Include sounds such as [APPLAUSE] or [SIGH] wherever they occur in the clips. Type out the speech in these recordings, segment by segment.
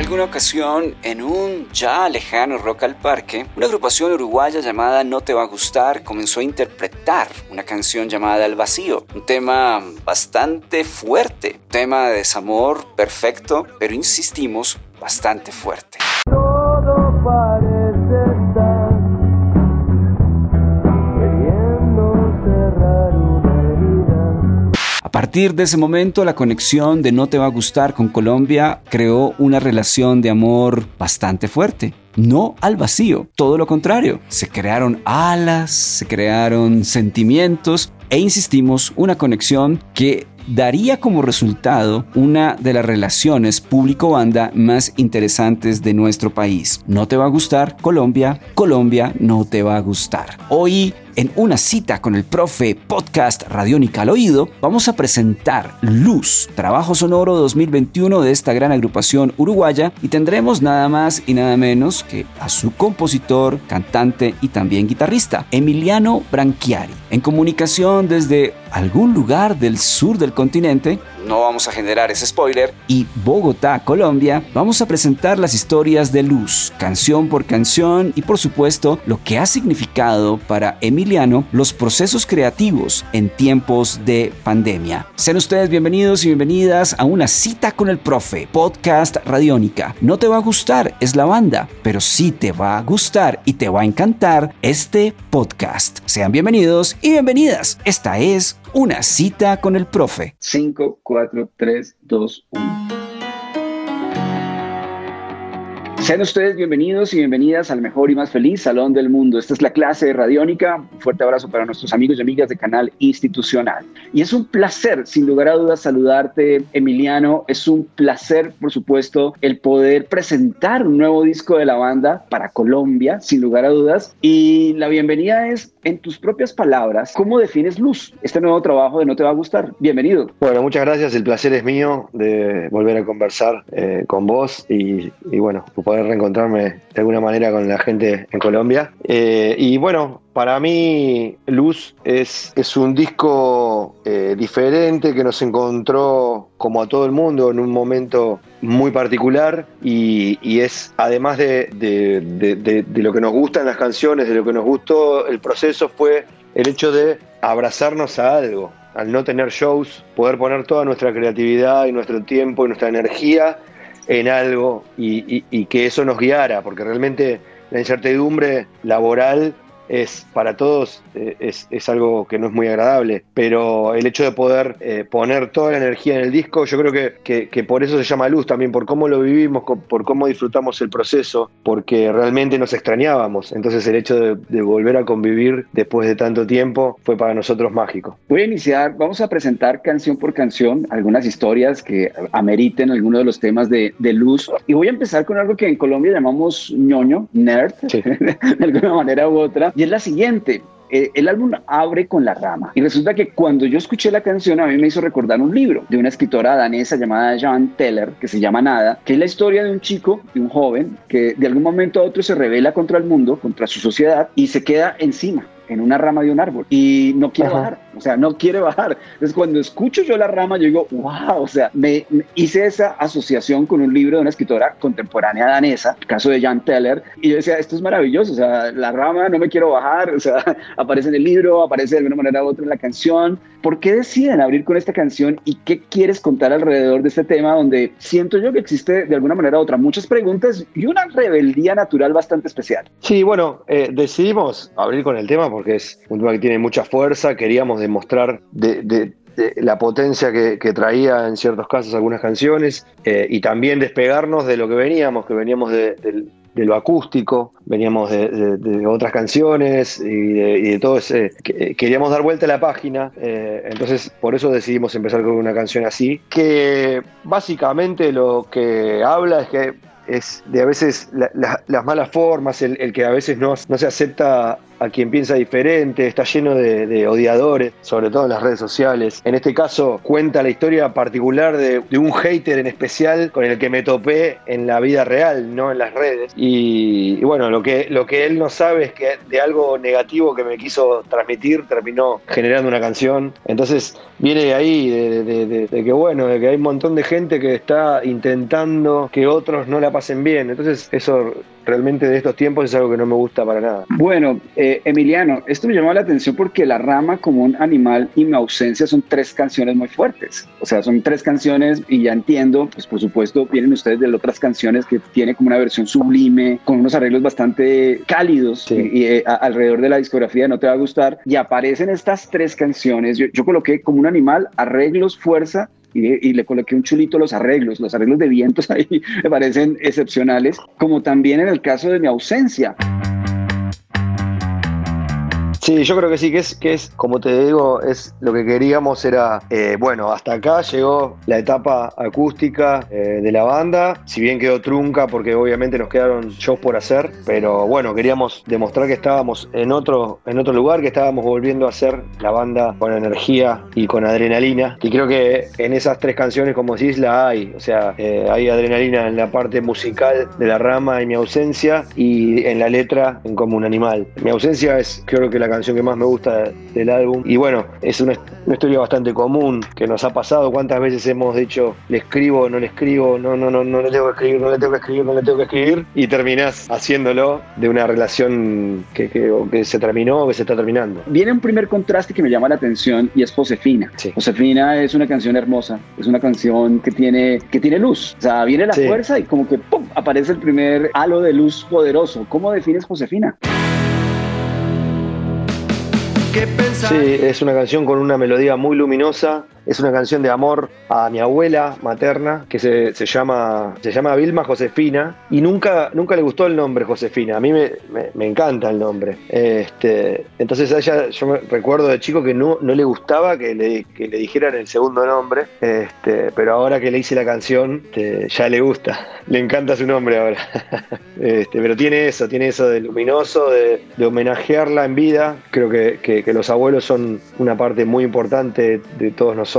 Alguna ocasión, en un ya lejano Rock al Parque, una agrupación uruguaya llamada No Te Va a Gustar comenzó a interpretar una canción llamada El Vacío, un tema bastante fuerte, un tema de desamor perfecto, pero insistimos, bastante fuerte. A partir de ese momento, la conexión de No Te Va a Gustar con Colombia creó una relación de amor bastante fuerte. No al vacío, todo lo contrario. Se crearon alas, se crearon sentimientos e insistimos, una conexión que daría como resultado una de las relaciones público-banda más interesantes de nuestro país. No te va a gustar Colombia, Colombia no te va a gustar. Hoy en una cita con el profe podcast Radiónica al Oído, vamos a presentar Luz, trabajo sonoro 2021 de esta gran agrupación uruguaya y tendremos nada más y nada menos que a su compositor, cantante y también guitarrista, Emiliano Branchiari. En comunicación desde algún lugar del sur del continente, a generar ese spoiler, y Bogotá, Colombia, vamos a presentar las historias de Luz, canción por canción y por supuesto lo que ha significado para Emiliano los procesos creativos en tiempos de pandemia. Sean ustedes bienvenidos y bienvenidas a una cita con el profe, podcast Radiónica. No te va a gustar, es la banda, pero sí te va a gustar y te va a encantar este podcast. Sean bienvenidos y bienvenidas. Esta es una cita con el profe. 5, 4, 3, 2, 1. Sean ustedes bienvenidos y bienvenidas al mejor y más feliz Salón del Mundo. Esta es la clase de Radiónica. Un fuerte abrazo para nuestros amigos y amigas de Canal Institucional. Y es un placer, sin lugar a dudas, saludarte, Emiliano. Es un placer, por supuesto, el poder presentar un nuevo disco de la banda para Colombia, sin lugar a dudas. Y la bienvenida es, en tus propias palabras, ¿cómo defines Luz? Este nuevo trabajo de No Te Va a Gustar. Bienvenido. Bueno, muchas gracias. El placer es mío de volver a conversar eh, con vos y, y bueno, poder reencontrarme de alguna manera con la gente en Colombia. Eh, y bueno, para mí Luz es, es un disco eh, diferente que nos encontró como a todo el mundo en un momento muy particular y, es además de, de, de, de lo que nos gustan las canciones, de lo que nos gustó el proceso fue el hecho de abrazarnos a algo, al no tener shows, poder poner toda nuestra creatividad y nuestro tiempo y nuestra energía en algo y, y, que eso nos guiara, porque realmente la incertidumbre laboral es para todos eh, es, es, algo que no es muy agradable, pero el hecho de poder eh, poner toda la energía en el disco, yo creo que, que, que, por eso se llama luz, también por cómo lo vivimos, por cómo disfrutamos el proceso, porque realmente nos extrañábamos, entonces el hecho de, de volver a convivir después de tanto tiempo fue para nosotros mágico. Voy a iniciar, vamos a presentar canción por canción algunas historias que ameriten algunos de los temas de, de luz y voy a empezar con algo que en Colombia llamamos ñoño, nerd, sí. [LAUGHS] de alguna manera u otra y es la siguiente. Eh, el álbum abre con La Rama. Y resulta que cuando yo escuché la canción, a mí me hizo recordar un libro de una escritora danesa llamada Jan Teller, que se llama Nada, que es la historia de un chico, de un joven, que de algún momento a otro se revela contra el mundo, contra su sociedad, y se queda encima en una rama de un árbol y no quiere Ajá. bajar, o sea, no quiere bajar. Entonces, cuando escucho yo la rama, yo digo, wow, o sea, me, me, hice esa asociación con un libro de una escritora contemporánea danesa, el caso de Jan Teller, y yo decía, esto es maravilloso, o sea, la rama, no me quiero bajar, [LAUGHS] o sea, aparece en el libro, aparece de alguna manera u otra en la canción. ¿Por qué deciden abrir con esta canción y qué quieres contar alrededor de este tema donde siento yo que existe de alguna manera u otra muchas preguntas y una rebeldía natural bastante especial? Sí, bueno, eh, decidimos abrir con el tema porque es un tema que tiene mucha fuerza, queríamos demostrar de, de, de la potencia que, traía en ciertos casos algunas canciones eh, y también despegarnos de lo que veníamos, que veníamos de, lo acústico, veníamos de, otras canciones y de, todo ese... Queríamos dar vuelta a la página, eh, entonces por eso decidimos empezar con una canción así, que básicamente lo que habla es que es de a veces las malas formas, el, que a veces no se acepta a quien piensa diferente, está lleno de, odiadores, sobre todo en las redes sociales. En este caso cuenta la historia particular de, un hater en especial con el que me topé en la vida real, no en las redes. Y, bueno, lo que, lo que él no sabe es que de algo negativo que me quiso transmitir terminó generando una canción. Entonces viene de ahí, de, de que bueno, de que hay un montón de gente que está intentando que otros no la pasen bien. Entonces eso realmente de estos tiempos es algo que no me gusta para nada. Bueno, eh, Emiliano, esto me llamó la atención porque La Rama como un animal y mi ausencia son tres canciones muy fuertes. O sea, son tres canciones y ya entiendo, pues por supuesto vienen ustedes de otras canciones que tiene como una versión sublime, con unos arreglos bastante cálidos y, eh, alrededor de la discografía No Te Va a Gustar. Y aparecen estas tres canciones. Yo, yo coloqué como un animal, arreglos, fuerza y, le coloqué un chulito los arreglos, los arreglos de vientos [LAUGHS] ahí me parecen excepcionales, como también en el caso de mi ausencia. Sí, yo creo que sí, que es, que es, como te digo, es lo que queríamos era, eh, bueno, hasta acá llegó la etapa acústica eh, de la banda, si bien quedó trunca porque obviamente nos quedaron shows por hacer, pero bueno, queríamos demostrar que estábamos en otro, en otro lugar, que estábamos volviendo a hacer la banda con energía y con adrenalina, y creo que en esas tres canciones, como decís, la hay, o sea, eh, hay adrenalina en la parte musical de la rama y mi ausencia, y en la letra en como un animal. Mi ausencia es, creo que la canción que más me gusta del álbum. Y bueno, es una, historia bastante común que nos ha pasado. ¿Cuántas veces hemos dicho, le escribo, no le escribo, no, no, no, no le tengo que escribir, no le tengo que escribir, no le tengo que escribir? Y terminás haciéndolo de una relación que, que, se terminó o que se está terminando. Viene un primer contraste que me llama la atención y es Josefina. Josefina es una canción hermosa, es una canción que tiene, que tiene luz. O sea, viene la fuerza y como que ¡pum! aparece el primer halo de luz poderoso. ¿Cómo defines Josefina? Sí, es una canción con una melodía muy luminosa, es una canción de amor a mi abuela materna que se, llama, se llama Vilma Josefina y nunca, nunca le gustó el nombre Josefina. A mí me, me, encanta el nombre. Este, entonces ella, yo me recuerdo de chico que no, no le gustaba que le, que le dijeran el segundo nombre, este, pero ahora que le hice la canción este, ya le gusta, le encanta su nombre ahora. [LAUGHS] Este, pero tiene eso, tiene eso de luminoso, de, de homenajearla en vida. Creo que, que los abuelos son una parte muy importante de todos nosotros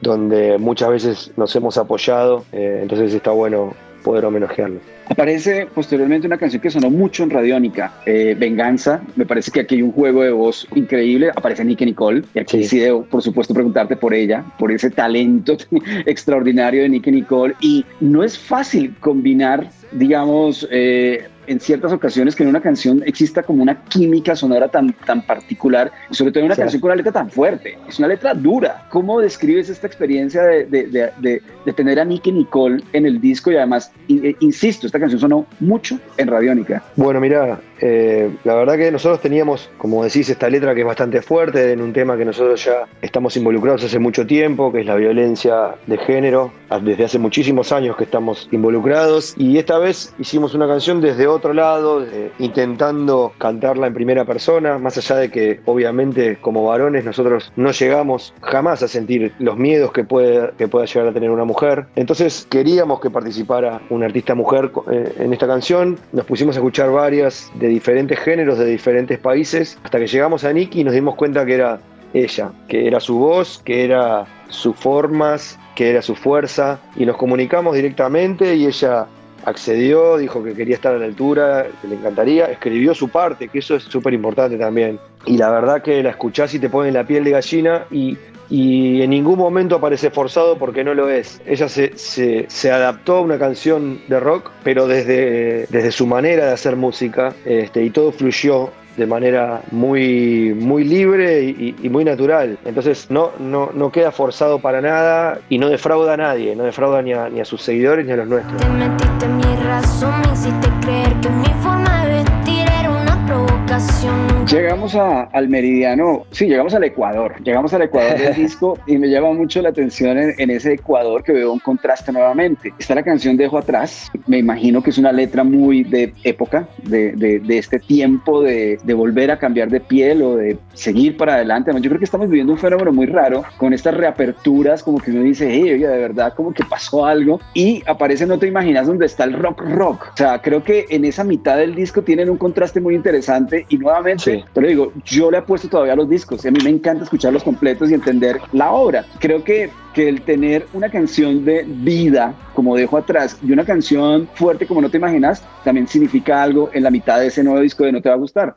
donde muchas veces nos hemos apoyado, eh, entonces está bueno poder homenajearlo. Aparece posteriormente una canción que sonó mucho en Radiónica, eh, Venganza. Me parece que aquí hay un juego de voz increíble. Aparece Nicky Nicole. Y aquí sí. debo, por supuesto, preguntarte por ella, por ese talento [LAUGHS] extraordinario de Nicky Nicole. Y no es fácil combinar, digamos, eh, en ciertas ocasiones que en una canción exista como una química sonora tan, tan particular, y sobre todo en una canción con una letra tan fuerte. Es una letra dura. ¿Cómo describes esta experiencia de, de, de, de tener a Nicky Nicole en el disco y además, eh, insisto, esta canción sonó mucho en Radiónica? Bueno, mira, eh, la verdad que nosotros teníamos, como decís, esta letra que es bastante fuerte en un tema que nosotros ya estamos involucrados hace mucho tiempo, que es la violencia de género. Desde hace muchísimos años que estamos involucrados y esta vez hicimos una canción desde otro lado, intentando cantarla en primera persona, más allá de que obviamente como varones nosotros no llegamos jamás a sentir los miedos que, puede, que pueda llegar a tener una mujer. Entonces queríamos que participara una artista mujer eh, en esta canción, nos pusimos a escuchar varias de diferentes géneros, de diferentes países, hasta que llegamos a Nicky y nos dimos cuenta que era ella, que era su voz, que era sus formas, que era su fuerza, y nos comunicamos directamente y ella accedió, dijo que quería estar a la altura, que le encantaría, escribió su parte, que eso es súper importante también. Y la verdad que la escuchás y te pone la piel de gallina y, en ningún momento parece forzado porque no lo es. Ella se, se, adaptó a una canción de rock, pero desde, desde su manera de hacer música este, y todo fluyó de manera muy, muy libre y, muy natural. Entonces no, no, no, queda forzado para nada y no defrauda a nadie, no defrauda ni a, ni a sus seguidores ni a los nuestros. Te metiste mi razón, me hiciste Llegamos al meridiano, sí, llegamos al Ecuador, llegamos al Ecuador del [LAUGHS] disco y me llama mucho la atención en, ese Ecuador que veo un contraste nuevamente. Está la canción Dejo Atrás, me imagino que es una letra muy de época, de, de, este tiempo de, de, volver a cambiar de piel o de seguir para adelante. Yo creo que estamos viviendo un fenómeno muy raro con estas reaperturas, como que uno dice, hey, oye, de verdad, como que pasó algo y aparece No Te Imaginas donde está el rock rock. O sea, creo que en esa mitad del disco tienen un contraste muy interesante y nuevamente pero digo, yo le apuesto todavía a los discos y a mí me encanta escucharlos completos y entender la obra. Creo que que el tener una canción de vida, como dejo atrás, y una canción fuerte como no te imaginas, también significa algo en la mitad de ese nuevo disco de No te va a gustar.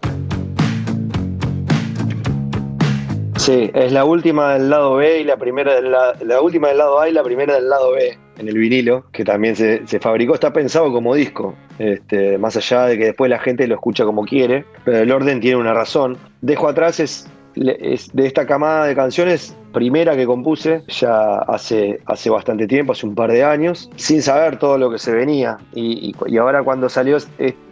Sí, es la última del lado B y la primera del la última del lado A y la primera del lado B en el vinilo, que también se, se fabricó, está pensado como disco, este, más allá de que después la gente lo escucha como quiere, pero el orden tiene una razón. Dejo atrás es de esta camada de canciones, primera que compuse ya hace, hace bastante tiempo, hace un par de años, sin saber todo lo que se venía. Y, ahora cuando salió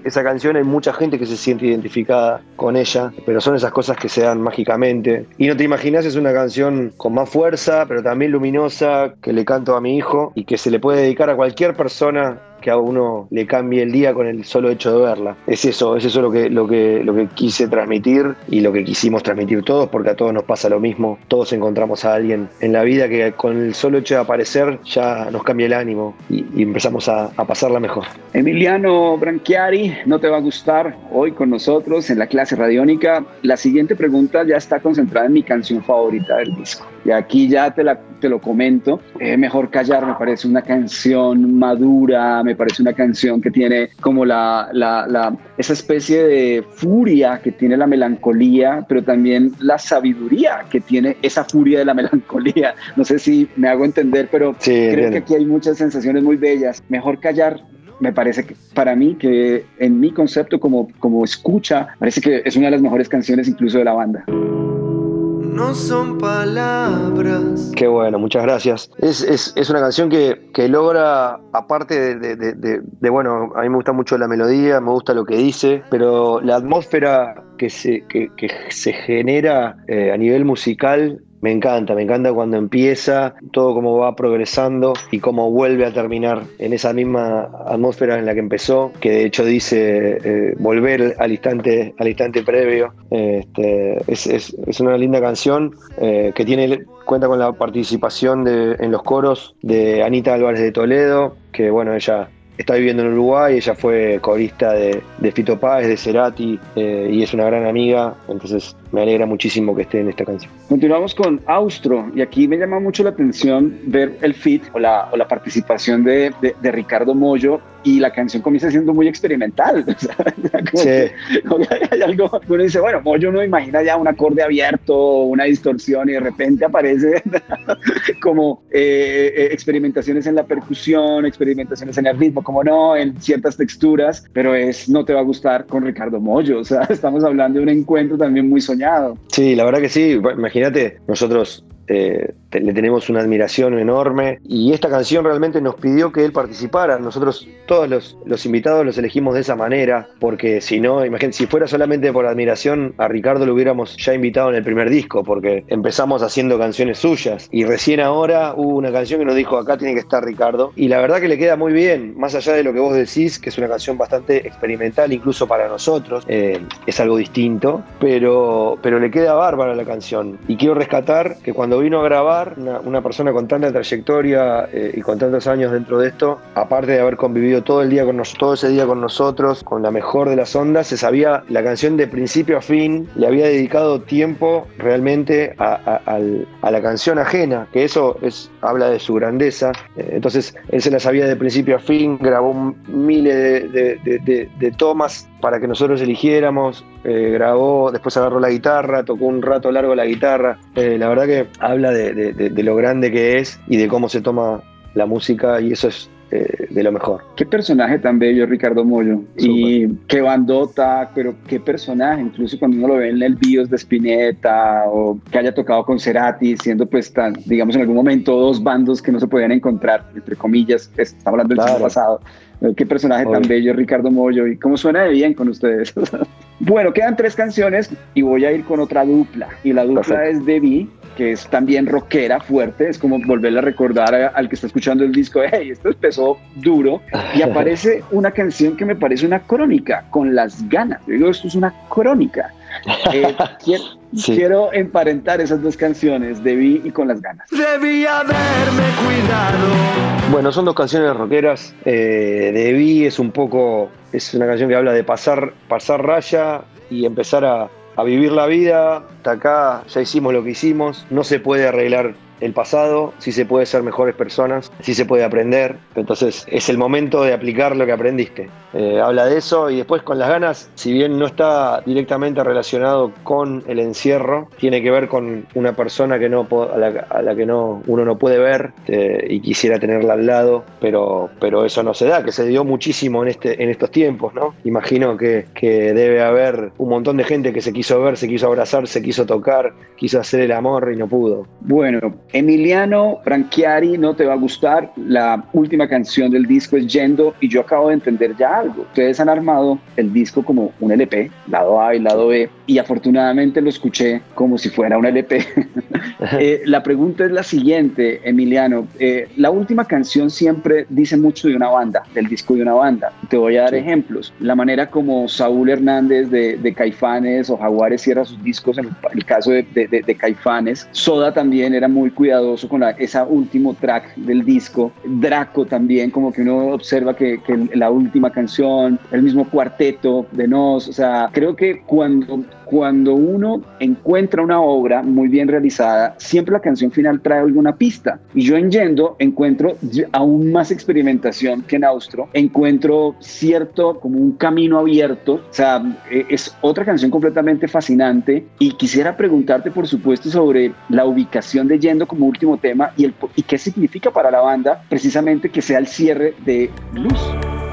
esa canción hay mucha gente que se siente identificada con ella, pero son esas cosas que se dan mágicamente. Y no te imaginas, es una canción con más fuerza, pero también luminosa, que le canto a mi hijo y que se le puede dedicar a cualquier persona que a uno le cambie el día con el solo hecho de verla. Es eso, es eso lo que, lo que, lo que quise transmitir y lo que quisimos transmitir todos, porque a todos nos pasa lo mismo. Todos encontramos a alguien en la vida que con el solo hecho de aparecer ya nos cambia el ánimo y, empezamos a, a, pasarla mejor. Emiliano Branchiari, no te va a gustar hoy con nosotros en la clase radiónica. La siguiente pregunta ya está concentrada en mi canción favorita del disco. Y aquí ya te, lo comento. Eh, Mejor Callar me parece una canción madura, me parece una canción que tiene como la, esa especie de furia que tiene la melancolía, pero también la sabiduría que tiene esa furia de la [LAUGHS] melancolía. No sé si me hago entender, pero creo que aquí hay muchas sensaciones muy bellas. Mejor Callar me parece que para mí, que en mi concepto como, como escucha, parece que es una de las mejores canciones incluso de la banda no son palabras. Qué bueno, muchas gracias. Es, una canción que, logra, aparte de, bueno, a mí me gusta mucho la melodía, me gusta lo que dice, pero la atmósfera que se, que, se genera eh, a nivel musical me encanta, me encanta cuando empieza, todo cómo va progresando y cómo vuelve a terminar en esa misma atmósfera en la que empezó, que de hecho dice eh, volver al instante, al instante previo. Este, es, una linda canción eh, que tiene, cuenta con la participación de, en los coros de Anita Álvarez de Toledo, que bueno, ella está viviendo en Uruguay, ella fue corista de, de Fito Páez, de Cerati, eh, y es una gran amiga, entonces me alegra muchísimo que esté en esta canción. Continuamos con Austro, y aquí me llama mucho la atención ver el fit o la, o la participación de, de, Ricardo Mollo, y la canción comienza siendo muy experimental. [LAUGHS] sí. hay algo, uno dice, bueno, Mollo no imagina ya un acorde abierto, una distorsión, y de repente aparece [LAUGHS] como eh, eh, experimentaciones en la percusión, experimentaciones en el ritmo, como no, en ciertas texturas, pero es no te va a gustar con Ricardo Mollo. O sea, [LAUGHS] estamos hablando de un encuentro también muy soñado. Sí, la verdad que sí. Imagínate, nosotros eh, le tenemos una admiración enorme. Y esta canción realmente nos pidió que él participara. Nosotros todos los, invitados los elegimos de esa manera porque si no, imagínate, si fuera solamente por admiración, a Ricardo lo hubiéramos ya invitado en el primer disco porque empezamos haciendo canciones suyas. Y recién ahora hubo una canción que nos dijo acá tiene que estar Ricardo y la verdad que le queda muy bien, más allá de lo que vos decís, que es una canción bastante experimental incluso para nosotros, eh, es algo distinto, pero, pero le queda bárbara la canción. Y quiero rescatar que cuando vino a grabar, una, persona con tanta trayectoria eh, y con tantos años dentro de esto, aparte de haber convivido todo el día con nosotros, todo ese día con nosotros, con la mejor de las ondas, se sabía la canción de principio a fin, le había dedicado tiempo realmente a, la canción ajena, que eso es, habla de su grandeza. Eh, entonces, él se la sabía de principio a fin, grabó miles de tomas para que nosotros eligiéramos, eh, grabó, después agarró la guitarra, tocó un rato largo la guitarra. Eh, la verdad que habla de, lo grande que es y de cómo se toma la música y eso es eh, de lo mejor. Qué personaje tan bello, Ricardo Mollo. Y qué bandota, pero qué personaje, incluso cuando uno lo ve en el bios de Spinetta o que haya tocado con Cerati, siendo pues tan, digamos en algún momento dos bandos que no se podían encontrar, entre comillas, estamos hablando del siglo pasado. Qué personaje tan bello, Ricardo Mollo, y cómo suena de bien con ustedes. [LAUGHS] Bueno, quedan tres canciones y voy a ir con otra dupla. Y la dupla es Debbie, que es también rockera, fuerte. Es como volverle a recordar al que está escuchando el disco, hey, esto empezó duro. Y aparece una canción que me parece una crónica, con las ganas. Yo digo, esto es una crónica. Eh, [LAUGHS] quiero, emparentar esas dos canciones, Debí y Con las ganas. Debí haberme cuidado. Bueno, son dos canciones rockeras. Eh, Debí es un poco, es una canción que habla de pasar, pasar raya y empezar a, a vivir la vida. Hasta acá ya hicimos lo que hicimos. No se puede arreglar el pasado, si se puede ser mejores personas, si se puede aprender. Entonces es el momento de aplicar lo que aprendiste. Eh, habla de eso y después con las ganas, si bien no está directamente relacionado con el encierro, tiene que ver con una persona que no a, la, que no, uno no puede ver eh, y quisiera tenerla al lado, pero, pero eso no se da, que se dio muchísimo en, este, en estos tiempos, ¿no? Imagino que, que debe haber un montón de gente que se quiso ver, se quiso abrazar, se quiso tocar, quiso hacer el amor y no pudo. Bueno, Emiliano Branchiari, no te va a gustar. La última canción del disco es Yendo y yo acabo de entender ya algo. Ustedes han armado el disco como un LP, lado A y lado B, y afortunadamente lo escuché como si fuera un LP. [LAUGHS] Eh, la pregunta es la siguiente, Emiliano. Eh, la última canción siempre dice mucho de una banda, del disco de una banda. Te voy a dar ejemplos. La manera como Saúl Hernández de, Caifanes o Jaguares cierra sus discos, en el, caso de, de, Caifanes. Soda también era muy cuidadoso con la, esa último track del disco. Draco también, como que uno observa que, que la última canción, el mismo cuarteto de Nos, o sea, creo que cuando cuando uno encuentra una obra muy bien realizada, siempre la canción final trae alguna pista. Y yo en Yendo encuentro aún más experimentación que en Austro, encuentro cierto como un camino abierto, o sea, e, es otra canción completamente fascinante y quisiera preguntarte por supuesto sobre la ubicación de Yendo como último tema y, el, y qué significa para la banda precisamente que sea el cierre de Luz.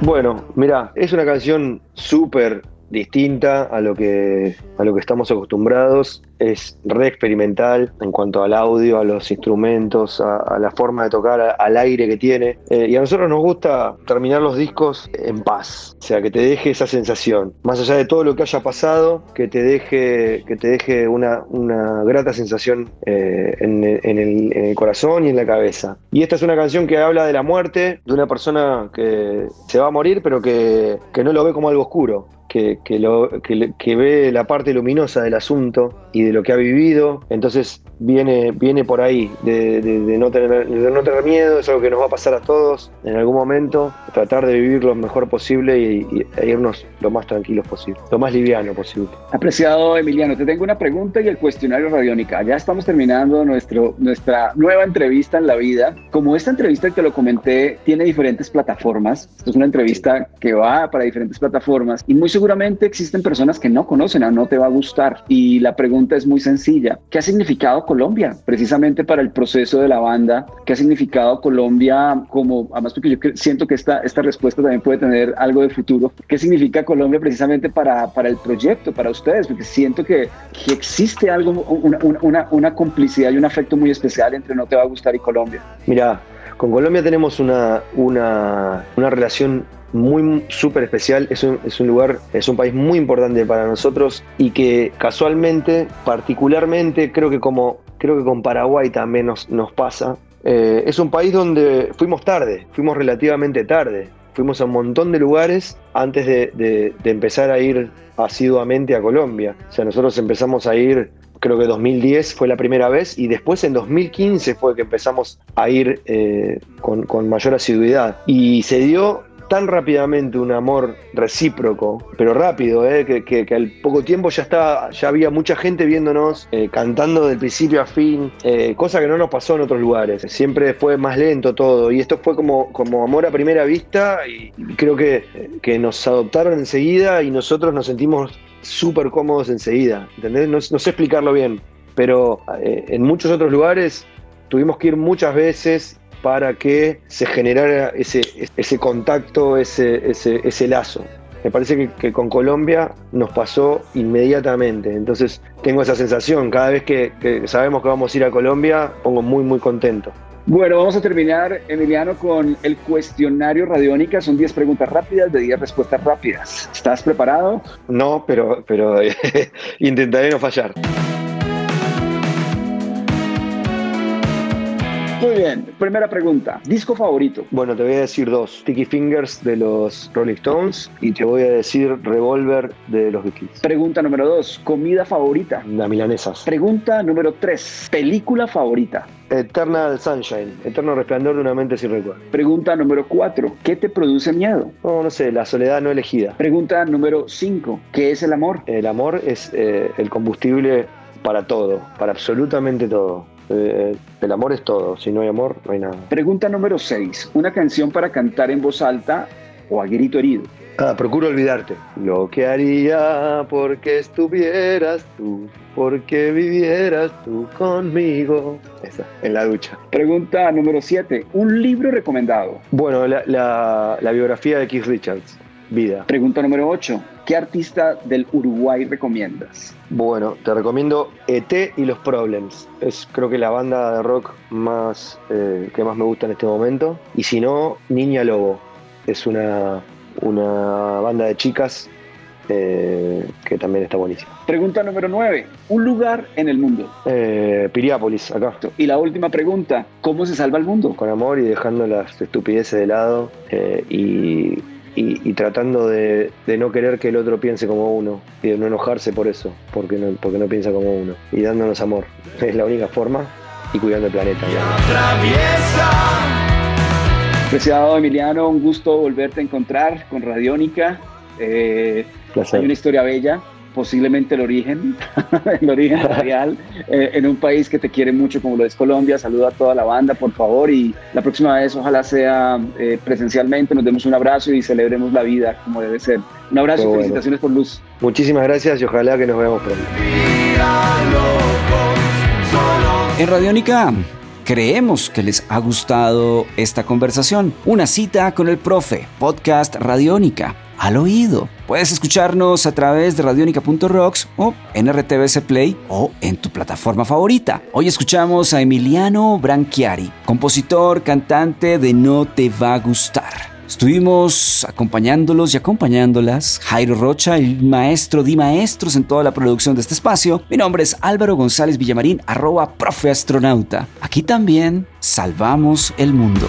Bueno, mira, es una canción súper distinta a lo que, a lo que estamos acostumbrados es re experimental en cuanto al audio, a los instrumentos, a, la forma de tocar, al aire que tiene. Eh, y a nosotros nos gusta terminar los discos en paz, o sea, que te deje esa sensación. Más allá de todo lo que haya pasado, que te deje, que te deje una, una grata sensación eh, en, el, corazón y en la cabeza. Y esta es una canción que habla de la muerte, de una persona que se va a morir, pero que, que no lo ve como algo oscuro. Que, que, lo, que, ve la parte luminosa del asunto y lo que ha vivido. Entonces viene, viene por ahí, de, no tener, de no tener miedo, es algo que nos va a pasar a todos en algún momento, tratar de vivir lo mejor posible y, e irnos lo más tranquilos posible, lo más liviano posible. Apreciado Emiliano, te tengo una pregunta y el cuestionario radiónica. Ya estamos terminando nuestro, nuestra nueva entrevista en la vida. Como esta entrevista que lo comenté tiene diferentes plataformas, esto es una entrevista que va para diferentes plataformas y muy seguramente existen personas que no conocen a No Te Va a Gustar. Y la pregunta es muy sencilla. ¿Qué ha significado Colombia precisamente para el proceso de la banda? ¿Qué ha significado Colombia como, además porque yo siento que esta, esta respuesta también puede tener algo de futuro, ¿qué significa Colombia precisamente para, para el proyecto, para ustedes? Porque siento que, que existe algo, una, una, una complicidad y un afecto muy especial entre No Te Va a Gustar y Colombia. Mira, con Colombia tenemos una, una, una relación muy súper especial, es un, es un lugar, es un país muy importante para nosotros y que casualmente, particularmente, creo que como creo que con Paraguay también nos, nos pasa, eh, es un país donde fuimos tarde, fuimos relativamente tarde, fuimos a un montón de lugares antes de, de, empezar a ir asiduamente a Colombia. O sea, nosotros empezamos a ir, creo que 2010 fue la primera vez y después en 2015 fue que empezamos a ir eh, con, con mayor asiduidad. Y se dio tan rápidamente un amor recíproco, pero rápido, ¿eh? que, al poco tiempo ya, estaba, ya había mucha gente viéndonos, eh, cantando del principio a fin, eh, cosa que no nos pasó en otros lugares. Siempre fue más lento todo, y esto fue como, como amor a primera vista, y creo que, que nos adoptaron enseguida y nosotros nos sentimos súper cómodos enseguida, ¿entendés? No, no sé explicarlo bien, pero en muchos otros lugares tuvimos que ir muchas veces para que se generara ese, ese contacto, ese, ese, ese lazo. Me parece que, con Colombia nos pasó inmediatamente. Entonces tengo esa sensación. Cada vez que, que, sabemos que vamos a ir a Colombia, pongo muy, muy contento. Bueno, vamos a terminar, Emiliano, con el cuestionario Radiónica. Son 10 preguntas rápidas de 10 respuestas rápidas. ¿Estás preparado? No, pero, pero [LAUGHS] intentaré no fallar. Muy bien, primera pregunta. ¿Disco favorito? Bueno, te voy a decir dos. Sticky Fingers de los Rolling Stones y te voy a decir Revolver de los Beatles. Pregunta número dos. ¿Comida favorita? La milanesas. Pregunta número tres. ¿Película favorita? Eternal Sunshine, Eterno Resplandor de una mente sin recuerdo. Pregunta número cuatro. ¿Qué te produce miedo? No, no sé, la soledad no elegida. Pregunta número cinco. ¿Qué es el amor? El amor es eh, el combustible para todo, para absolutamente todo. Eh, el amor es todo, si no hay amor, no hay nada. Pregunta número 6. Una canción para cantar en voz alta o a grito herido. Ah, procuro olvidarte. Lo que haría porque estuvieras tú, porque vivieras tú conmigo. Esa, en la ducha. Pregunta número 7. Un libro recomendado. Bueno, la, la, la biografía de Keith Richards, Vida. Pregunta número 8. ¿Qué artista del Uruguay recomiendas? Bueno, te recomiendo ET y los Problems. Es creo que la banda de rock más eh, que más me gusta en este momento. Y si no, Niña Lobo. Es una, una banda de chicas eh, que también está buenísima. Pregunta número 9. Un lugar en el mundo. Eh, Piriápolis, acá. Y la última pregunta. ¿Cómo se salva el mundo? Con amor y dejando las estupideces de lado eh, y, y- y tratando de, de no querer que el otro piense como uno y de no enojarse por eso, porque no, porque no piensa como uno. Y dándonos amor. [LAUGHS] Es la única forma y cuidando el planeta. Preciado Emiliano, un gusto volverte a encontrar con Radiónica. Eh, hay una historia bella, posiblemente el origen, [LAUGHS] el origen [LAUGHS] real, eh, en un país que te quiere mucho como lo es Colombia. Saluda a toda la banda, por favor, y la próxima vez ojalá sea eh, presencialmente, nos demos un abrazo y celebremos la vida como debe ser. Un abrazo y felicitaciones por Luz. Muchísimas gracias y ojalá que nos veamos pronto. En Radiónica creemos que les ha gustado esta conversación. Una cita con el profe, podcast Radiónica, al oído. Puedes escucharnos a través de radionica.rocks o en RTBC Play o en tu plataforma favorita. Hoy escuchamos a Emiliano Branchiari, compositor, cantante de No Te Va a Gustar. Estuvimos acompañándolos y acompañándolas. Jairo Rocha, el maestro de maestros en toda la producción de este espacio. Mi nombre es Álvaro González Villamarín, arroba profe astronauta. Aquí también salvamos el mundo.